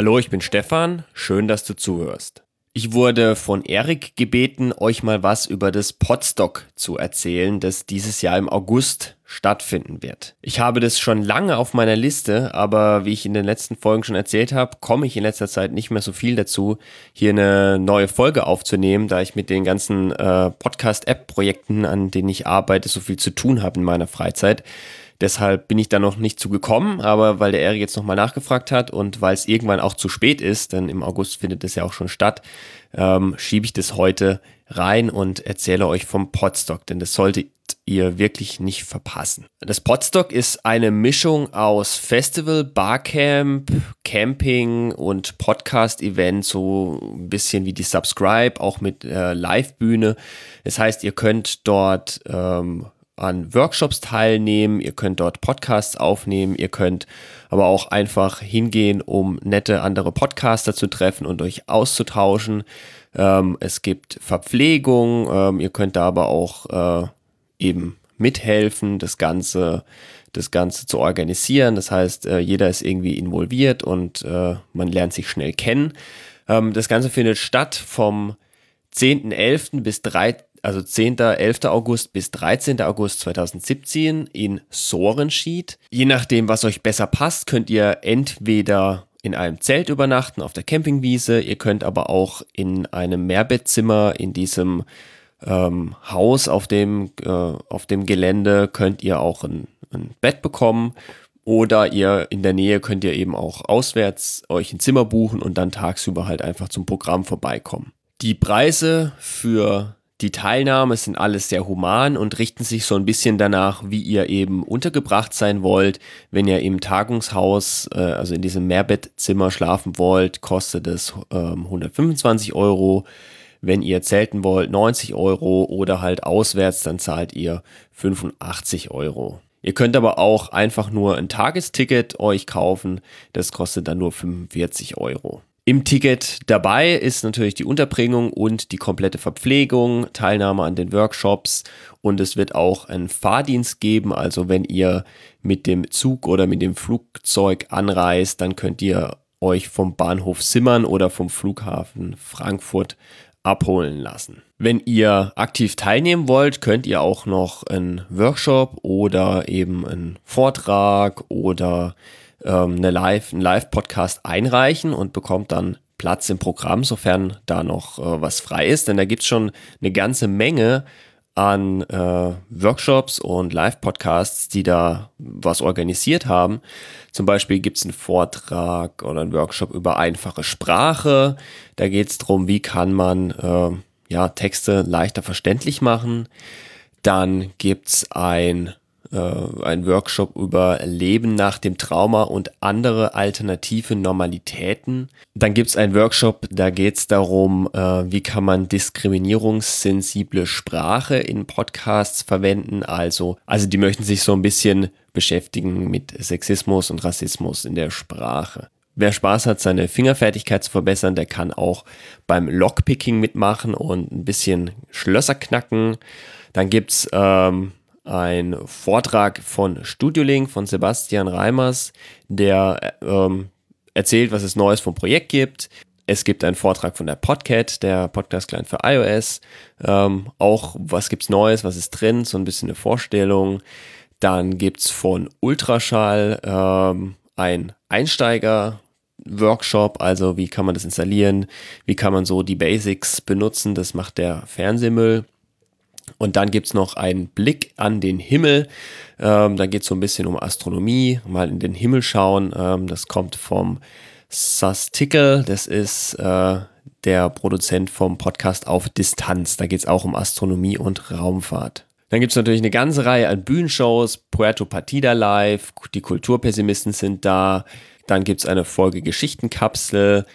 Hallo, ich bin Stefan, schön, dass du zuhörst. Ich wurde von Erik gebeten, euch mal was über das Podstock zu erzählen, das dieses Jahr im August stattfinden wird. Ich habe das schon lange auf meiner Liste, aber wie ich in den letzten Folgen schon erzählt habe, komme ich in letzter Zeit nicht mehr so viel dazu, hier eine neue Folge aufzunehmen, da ich mit den ganzen äh, Podcast-App-Projekten, an denen ich arbeite, so viel zu tun habe in meiner Freizeit. Deshalb bin ich da noch nicht zu gekommen, aber weil der Erik jetzt nochmal nachgefragt hat und weil es irgendwann auch zu spät ist, denn im August findet es ja auch schon statt, ähm, schiebe ich das heute rein und erzähle euch vom Podstock, denn das solltet ihr wirklich nicht verpassen. Das Podstock ist eine Mischung aus Festival, Barcamp, Camping und Podcast-Event, so ein bisschen wie die Subscribe, auch mit äh, Live-Bühne. Das heißt, ihr könnt dort ähm, an Workshops teilnehmen, ihr könnt dort Podcasts aufnehmen, ihr könnt aber auch einfach hingehen, um nette andere Podcaster zu treffen und euch auszutauschen. Ähm, es gibt Verpflegung, ähm, ihr könnt da aber auch äh, eben mithelfen, das Ganze, das Ganze zu organisieren. Das heißt, äh, jeder ist irgendwie involviert und äh, man lernt sich schnell kennen. Ähm, das Ganze findet statt vom 10.11. bis 3 also 10. 11. August bis 13. August 2017 in Sorenschied. Je nachdem, was euch besser passt, könnt ihr entweder in einem Zelt übernachten auf der Campingwiese, ihr könnt aber auch in einem Mehrbettzimmer in diesem ähm, Haus auf dem, äh, auf dem Gelände könnt ihr auch ein, ein Bett bekommen oder ihr in der Nähe könnt ihr eben auch auswärts euch ein Zimmer buchen und dann tagsüber halt einfach zum Programm vorbeikommen. Die Preise für die Teilnahme sind alles sehr human und richten sich so ein bisschen danach, wie ihr eben untergebracht sein wollt. Wenn ihr im Tagungshaus, äh, also in diesem Mehrbettzimmer schlafen wollt, kostet es ähm, 125 Euro. Wenn ihr zelten wollt, 90 Euro oder halt auswärts, dann zahlt ihr 85 Euro. Ihr könnt aber auch einfach nur ein Tagesticket euch kaufen. Das kostet dann nur 45 Euro. Im Ticket dabei ist natürlich die Unterbringung und die komplette Verpflegung, Teilnahme an den Workshops und es wird auch einen Fahrdienst geben. Also wenn ihr mit dem Zug oder mit dem Flugzeug anreist, dann könnt ihr euch vom Bahnhof Simmern oder vom Flughafen Frankfurt abholen lassen. Wenn ihr aktiv teilnehmen wollt, könnt ihr auch noch einen Workshop oder eben einen Vortrag oder ähm, eine Live, einen Live-Podcast einreichen und bekommt dann Platz im Programm, sofern da noch äh, was frei ist. Denn da gibt es schon eine ganze Menge an äh, Workshops und Live-Podcasts, die da was organisiert haben. Zum Beispiel gibt es einen Vortrag oder einen Workshop über einfache Sprache. Da geht es darum, wie kann man äh, ja, Texte leichter verständlich machen. Dann gibt es ein äh, ein Workshop über Leben nach dem Trauma und andere alternative Normalitäten. Dann gibt es einen Workshop, da geht es darum, äh, wie kann man diskriminierungssensible Sprache in Podcasts verwenden. Also, also die möchten sich so ein bisschen beschäftigen mit Sexismus und Rassismus in der Sprache. Wer Spaß hat, seine Fingerfertigkeit zu verbessern, der kann auch beim Lockpicking mitmachen und ein bisschen Schlösser knacken. Dann gibt's ähm, ein Vortrag von Studiolink von Sebastian Reimers, der ähm, erzählt, was es Neues vom Projekt gibt. Es gibt einen Vortrag von der Podcat, der Podcast-Client für iOS. Ähm, auch, was gibt's Neues, was ist drin, so ein bisschen eine Vorstellung. Dann gibt's von Ultraschall ähm, ein Einsteiger Workshop, also wie kann man das installieren, wie kann man so die Basics benutzen, das macht der Fernsehmüll. Und dann gibt es noch einen Blick an den Himmel. Ähm, da geht es so ein bisschen um Astronomie, mal in den Himmel schauen. Ähm, das kommt vom Sastikel, das ist äh, der Produzent vom Podcast auf Distanz. Da geht es auch um Astronomie und Raumfahrt. Dann gibt es natürlich eine ganze Reihe an Bühnenshows, Puerto Partida Live, die Kulturpessimisten sind da, dann gibt es eine Folge Geschichtenkapsel,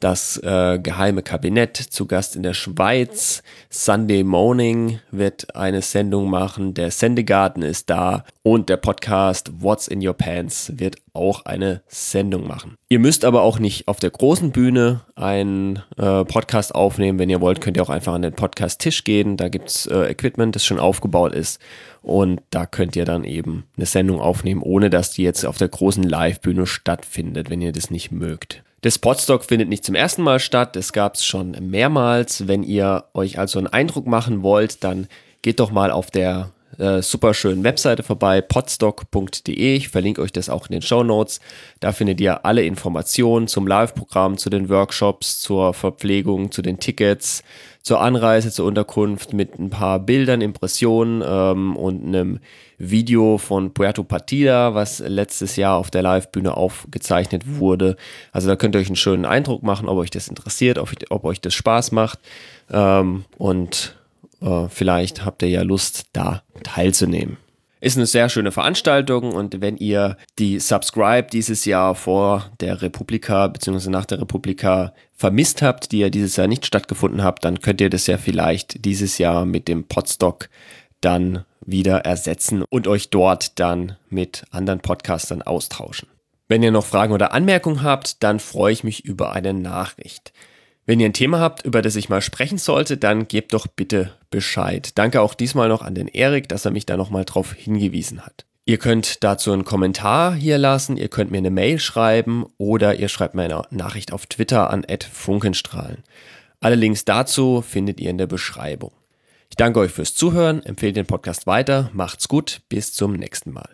das äh, geheime Kabinett zu Gast in der Schweiz. Sunday Morning wird eine Sendung machen. Der Sendegarten ist da und der Podcast What's in Your Pants wird auch eine Sendung machen. Ihr müsst aber auch nicht auf der großen Bühne einen äh, Podcast aufnehmen. Wenn ihr wollt, könnt ihr auch einfach an den Podcast-Tisch gehen. Da gibt es äh, Equipment, das schon aufgebaut ist. Und da könnt ihr dann eben eine Sendung aufnehmen, ohne dass die jetzt auf der großen Live-Bühne stattfindet, wenn ihr das nicht mögt. Das Podstock findet nicht zum ersten Mal statt, es gab es schon mehrmals. Wenn ihr euch also einen Eindruck machen wollt, dann geht doch mal auf der äh, super schönen Webseite vorbei, podstock.de. Ich verlinke euch das auch in den Show Notes. Da findet ihr alle Informationen zum Live-Programm, zu den Workshops, zur Verpflegung, zu den Tickets, zur Anreise, zur Unterkunft mit ein paar Bildern, Impressionen ähm, und einem Video von Puerto Partida, was letztes Jahr auf der Live-Bühne aufgezeichnet wurde. Also da könnt ihr euch einen schönen Eindruck machen, ob euch das interessiert, ob, ob euch das Spaß macht. Ähm, und vielleicht habt ihr ja Lust, da teilzunehmen. Ist eine sehr schöne Veranstaltung und wenn ihr die Subscribe dieses Jahr vor der Republika bzw. nach der Republika vermisst habt, die ja dieses Jahr nicht stattgefunden habt, dann könnt ihr das ja vielleicht dieses Jahr mit dem Podstock dann wieder ersetzen und euch dort dann mit anderen Podcastern austauschen. Wenn ihr noch Fragen oder Anmerkungen habt, dann freue ich mich über eine Nachricht. Wenn ihr ein Thema habt, über das ich mal sprechen sollte, dann gebt doch bitte Bescheid. Danke auch diesmal noch an den Erik, dass er mich da nochmal drauf hingewiesen hat. Ihr könnt dazu einen Kommentar hier lassen, ihr könnt mir eine Mail schreiben oder ihr schreibt mir eine Nachricht auf Twitter an @funkenstrahlen. Alle Links dazu findet ihr in der Beschreibung. Ich danke euch fürs Zuhören, empfehle den Podcast weiter, macht's gut, bis zum nächsten Mal.